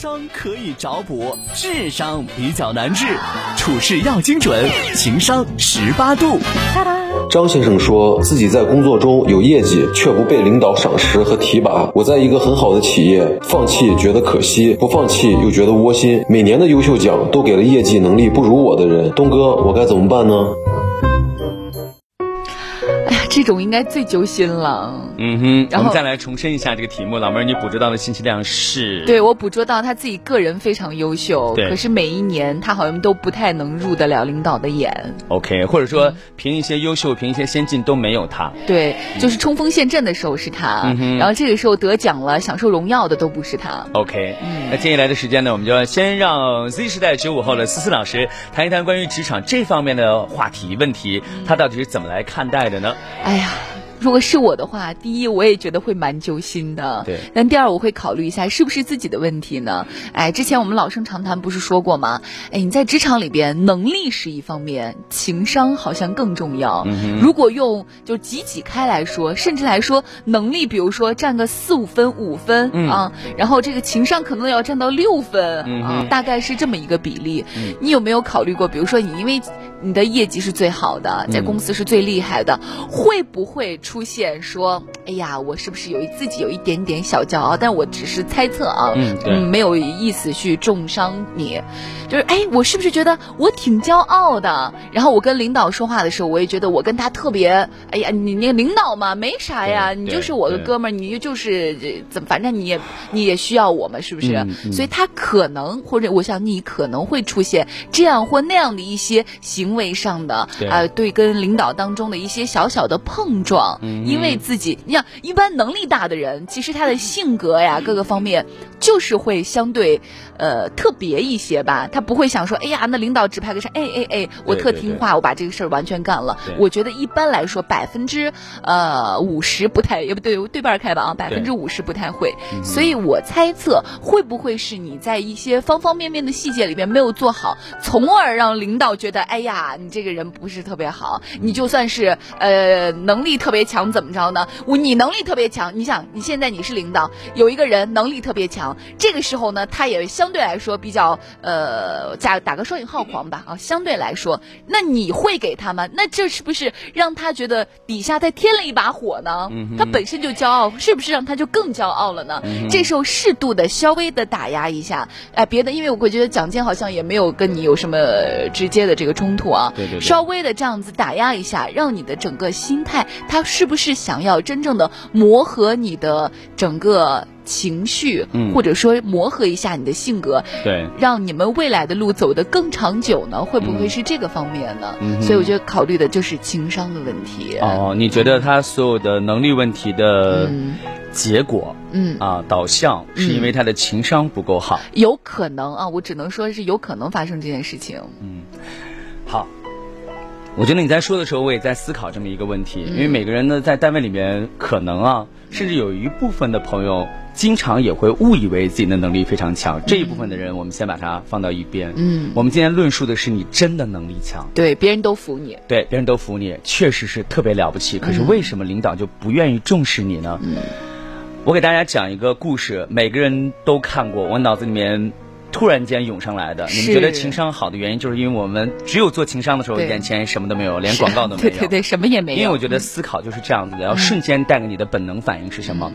商可以找补，智商比较难治，处事要精准，情商十八度。张先生说自己在工作中有业绩，却不被领导赏识和提拔。我在一个很好的企业，放弃觉得可惜，不放弃又觉得窝心。每年的优秀奖都给了业绩能力不如我的人。东哥，我该怎么办呢？这种应该最揪心了。嗯哼，我们再来重申一下这个题目，老妹儿，你捕捉到的信息量是？对我捕捉到他自己个人非常优秀，对，可是每一年他好像都不太能入得了领导的眼。OK，或者说凭一些优秀、凭一些先进都没有他。对，就是冲锋陷阵的时候是他，然后这个时候得奖了、享受荣耀的都不是他。OK，那接下来的时间呢，我们就要先让 Z 时代九五后的思思老师谈一谈关于职场这方面的话题问题，他到底是怎么来看待的呢？哎呀。如果是我的话，第一我也觉得会蛮揪心的。对。但第二我会考虑一下是不是自己的问题呢？哎，之前我们老生常谈不是说过吗？哎，你在职场里边，能力是一方面，情商好像更重要。嗯如果用就挤挤开来说，甚至来说，能力比如说占个四五分、五分啊，然后这个情商可能要占到六分啊，大概是这么一个比例。你有没有考虑过？比如说你因为你的业绩是最好的，在公司是最厉害的，会不会？出现说，哎呀，我是不是有自己有一点点小骄傲？但我只是猜测啊，嗯，没有意思去重伤你。就是，哎，我是不是觉得我挺骄傲的？然后我跟领导说话的时候，我也觉得我跟他特别，哎呀，你那个领导嘛，没啥呀，你就是我的哥们儿，你就是怎么，反正你也你也需要我嘛，是不是？所以他可能或者我想你可能会出现这样或那样的一些行为上的啊，对，跟领导当中的一些小小的碰撞。因为自己，你想，一般能力大的人，其实他的性格呀，各个方面就是会相对，呃，特别一些吧。他不会想说，哎呀，那领导指派个事，哎哎哎，我特听话，我把这个事儿完全干了。我觉得一般来说，百分之呃五十不太，也不对，对半开吧啊，百分之五十不太会。所以我猜测，会不会是你在一些方方面面的细节里面没有做好，从而让领导觉得，哎呀，你这个人不是特别好。你就算是呃能力特别。强怎么着呢？我你能力特别强，你想你现在你是领导，有一个人能力特别强，这个时候呢，他也相对来说比较呃，加打个双引号狂吧啊，相对来说，那你会给他吗？那这是不是让他觉得底下再添了一把火呢？他本身就骄傲，是不是让他就更骄傲了呢？这时候适度的稍微的打压一下，哎，别的，因为我会觉得蒋坚好像也没有跟你有什么直接的这个冲突啊，对对，稍微的这样子打压一下，让你的整个心态他。是不是想要真正的磨合你的整个情绪，或者说磨合一下你的性格，对，让你们未来的路走得更长久呢？会不会是这个方面呢？所以我觉得考虑的就是情商的问题。哦，你觉得他所有的能力问题的结果，嗯啊，导向是因为他的情商不够好？有可能啊，我只能说是有可能发生这件事情。嗯，好。我觉得你在说的时候，我也在思考这么一个问题，因为每个人呢，在单位里面可能啊，甚至有一部分的朋友，经常也会误以为自己的能力非常强。这一部分的人，我们先把它放到一边。嗯，我们今天论述的是你真的能力强，对，别人都服你，对，别人都服你，确实是特别了不起。可是为什么领导就不愿意重视你呢？嗯，我给大家讲一个故事，每个人都看过，我脑子里面。突然间涌上来的，你们觉得情商好的原因，就是因为我们只有做情商的时候，眼前什么都没有，连广告都没有。对对对，什么也没有。因为我觉得思考就是这样子的，要瞬间带给你的本能反应是什么？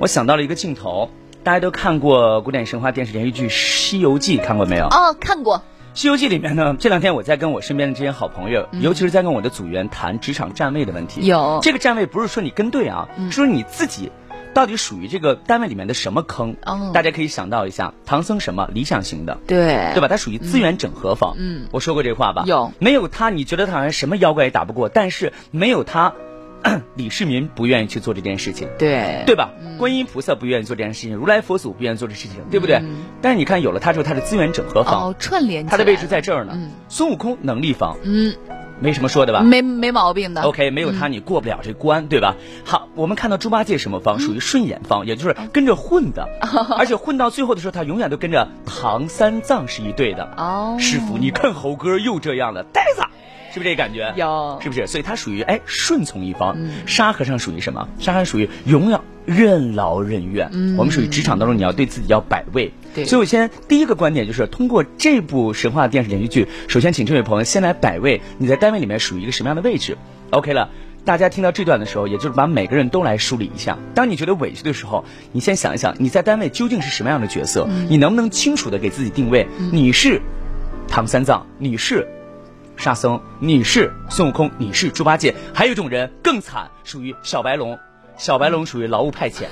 我想到了一个镜头，大家都看过古典神话电视连续剧《西游记》，看过没有？哦，看过。《西游记》里面呢，这两天我在跟我身边的这些好朋友，尤其是在跟我的组员谈职场站位的问题。有这个站位不是说你跟对啊，是说你自己。到底属于这个单位里面的什么坑？大家可以想到一下，唐僧什么理想型的，对对吧？他属于资源整合方。嗯，我说过这话吧？有，没有他，你觉得他好像什么妖怪也打不过？但是没有他，李世民不愿意去做这件事情，对对吧？观音菩萨不愿意做这件事情，如来佛祖不愿意做这事情，对不对？但是你看，有了他之后，他的资源整合方串联，他的位置在这儿呢。孙悟空能力方，嗯。没什么说的吧？没没毛病的。OK，没有他你过不了这关，对吧？好，我们看到猪八戒什么方，属于顺眼方，也就是跟着混的，而且混到最后的时候，他永远都跟着唐三藏是一对的。哦，师傅，你看猴哥又这样了，呆子，是不是这感觉？有，是不是？所以他属于哎顺从一方。沙和尚属于什么？沙和尚属于永远任劳任怨。嗯，我们属于职场当中，你要对自己要摆位。对，所以我先第一个观点就是通过这部神话电视连续剧，首先请这位朋友先来摆位，你在单位里面属于一个什么样的位置？OK 了。大家听到这段的时候，也就是把每个人都来梳理一下。当你觉得委屈的时候，你先想一想，你在单位究竟是什么样的角色？你能不能清楚的给自己定位？你是唐三藏，你是沙僧，你是孙悟空，你是猪八戒，还有一种人更惨，属于小白龙。小白龙属于劳务派遣，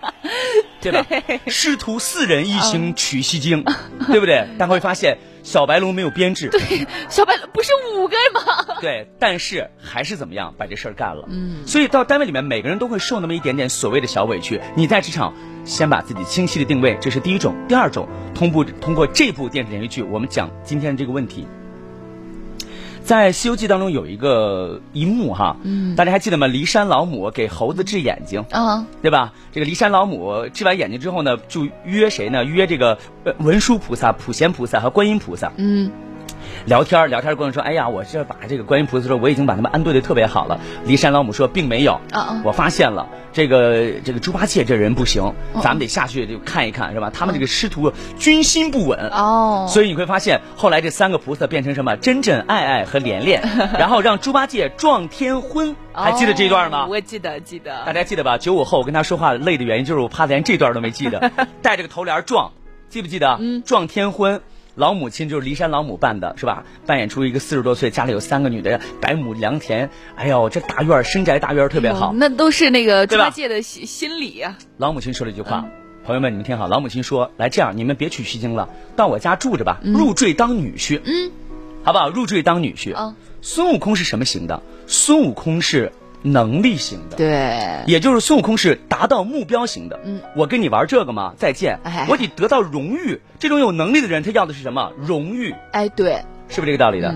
对吧？师徒四人一行取西经，对不对？但会发现。小白龙没有编制，对，小白龙不是五个吗？对，但是还是怎么样把这事儿干了。嗯，所以到单位里面，每个人都会受那么一点点所谓的小委屈。你在职场先把自己清晰的定位，这是第一种。第二种，通过通过这部电视连续剧，我们讲今天的这个问题。在《西游记》当中有一个一幕哈，嗯，大家还记得吗？骊山老母给猴子治眼睛，啊，对吧？这个骊山老母治完眼睛之后呢，就约谁呢？约这个文殊菩萨、普贤菩萨和观音菩萨，嗯。聊天聊天过程说，哎呀，我这把这个观音菩萨说，我已经把他们安顿的特别好了。骊山老母说，并没有，我发现了这个这个猪八戒这人不行，咱们得下去就看一看，是吧？他们这个师徒军心不稳哦，所以你会发现后来这三个菩萨变成什么？真真、爱爱和连连，然后让猪八戒撞天婚，还记得这段吗？我记得，记得。大家记得吧？九五后我跟他说话累的原因就是我怕连这段都没记得，带着个头帘撞，记不记得？嗯，撞天婚。老母亲就是骊山老母扮的，是吧？扮演出一个四十多岁，家里有三个女的，百亩良田，哎呦，这大院深宅大院特别好。那都是那个猪八戒的心心理呀。老母亲说了一句话，朋友们你们听好，老母亲说：“来这样，你们别取西经了，到我家住着吧，入赘当女婿。”嗯，好不好？入赘当女婿。啊，孙悟空是什么型的？孙悟空是。能力型的，对，也就是孙悟空是达到目标型的。嗯，我跟你玩这个吗？再见，哎我得得到荣誉。这种有能力的人，他要的是什么？荣誉。哎，对，是不是这个道理的？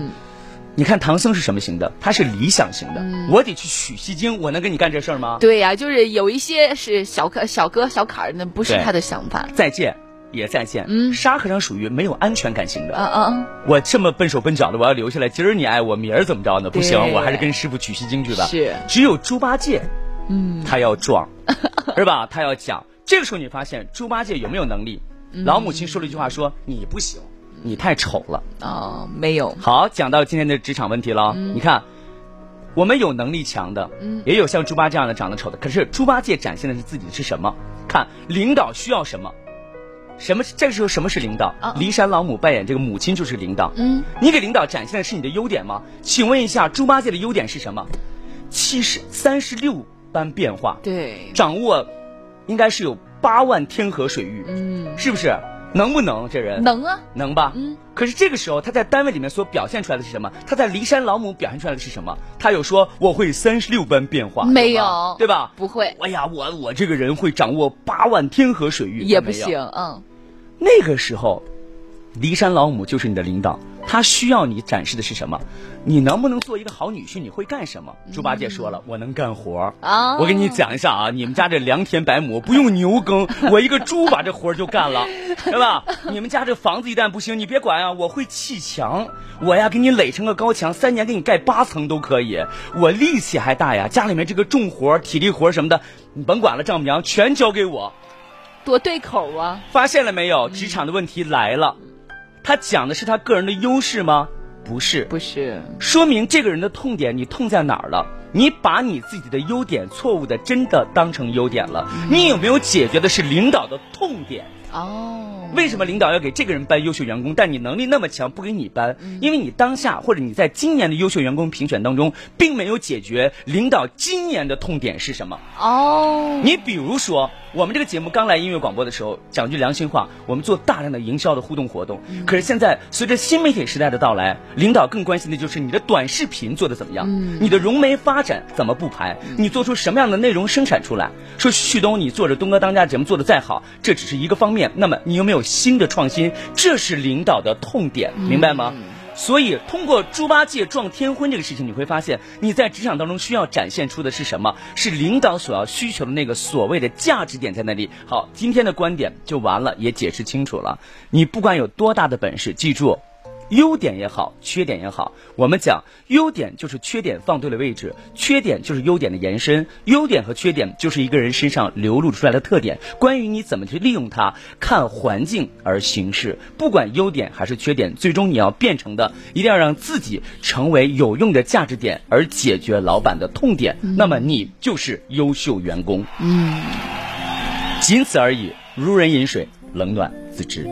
你看唐僧是什么型的？他是理想型的。我得去取西经，我能跟你干这事儿吗？对呀，就是有一些是小哥、小哥、小坎儿，那不是他的想法。再见。也在线。嗯，沙和尚属于没有安全感型的。啊啊！我这么笨手笨脚的，我要留下来。今儿你爱我，明儿怎么着呢？不行，我还是跟师傅取西经去吧。是。只有猪八戒，嗯，他要壮，是吧？他要讲。这个时候你发现猪八戒有没有能力？老母亲说了一句话，说你不行，你太丑了。哦，没有。好，讲到今天的职场问题了。你看，我们有能力强的，嗯，也有像猪八这样的长得丑的。可是猪八戒展现的是自己的是什么？看领导需要什么。什么？这个时候什么是领导？骊山老母扮演这个母亲就是领导。嗯，你给领导展现的是你的优点吗？请问一下，猪八戒的优点是什么？七十三十六般变化。对，掌握应该是有八万天河水域。嗯，是不是？能不能这人？能啊，能吧？嗯。可是这个时候他在单位里面所表现出来的是什么？他在骊山老母表现出来的是什么？他有说我会三十六般变化？没有，对吧？不会。哎呀，我我这个人会掌握八万天河水域。也不行，嗯。那个时候，骊山老母就是你的领导，他需要你展示的是什么？你能不能做一个好女婿？你会干什么？猪八戒说了，我能干活啊！我给你讲一下啊，你们家这良田百亩不用牛耕，我一个猪把这活就干了，对吧？你们家这房子一旦不行，你别管啊，我会砌墙，我呀给你垒成个高墙，三年给你盖八层都可以。我力气还大呀，家里面这个重活、体力活什么的，你甭管了，丈母娘全交给我。多对口啊！发现了没有？职场的问题来了，他讲的是他个人的优势吗？不是，不是。说明这个人的痛点，你痛在哪儿了？你把你自己的优点错误的真的当成优点了？你有没有解决的是领导的痛点？哦，为什么领导要给这个人颁优秀员工，但你能力那么强不给你颁？因为你当下或者你在今年的优秀员工评选当中，并没有解决领导今年的痛点是什么？哦，你比如说。我们这个节目刚来音乐广播的时候，讲句良心话，我们做大量的营销的互动活动。可是现在随着新媒体时代的到来，领导更关心的就是你的短视频做的怎么样，你的融媒发展怎么布排，你做出什么样的内容生产出来。说旭东，你做着东哥当家节目做的再好，这只是一个方面。那么你有没有新的创新？这是领导的痛点，明白吗？所以，通过猪八戒撞天婚这个事情，你会发现你在职场当中需要展现出的是什么？是领导所要需求的那个所谓的价值点在那里。好，今天的观点就完了，也解释清楚了。你不管有多大的本事，记住，优点也好，缺点也好，我们讲优点就是缺点放对了位置，缺点就是优点的延伸。优点和缺点就是一个人身上流露出来的特点。关于你怎么去利用它，看环境而行事。不管优点还是缺点，最终你要变成的，一定要让自己成为有用的价值点，而解决老板的痛点。那么你就是优秀员工。嗯，仅此而已。如人饮水，冷暖自知。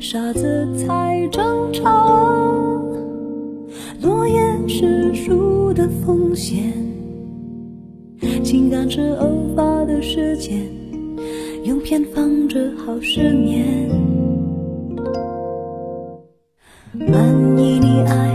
傻子才争吵，落叶是树的风险，情感是偶发的事件，用偏方治好失眠。满意你爱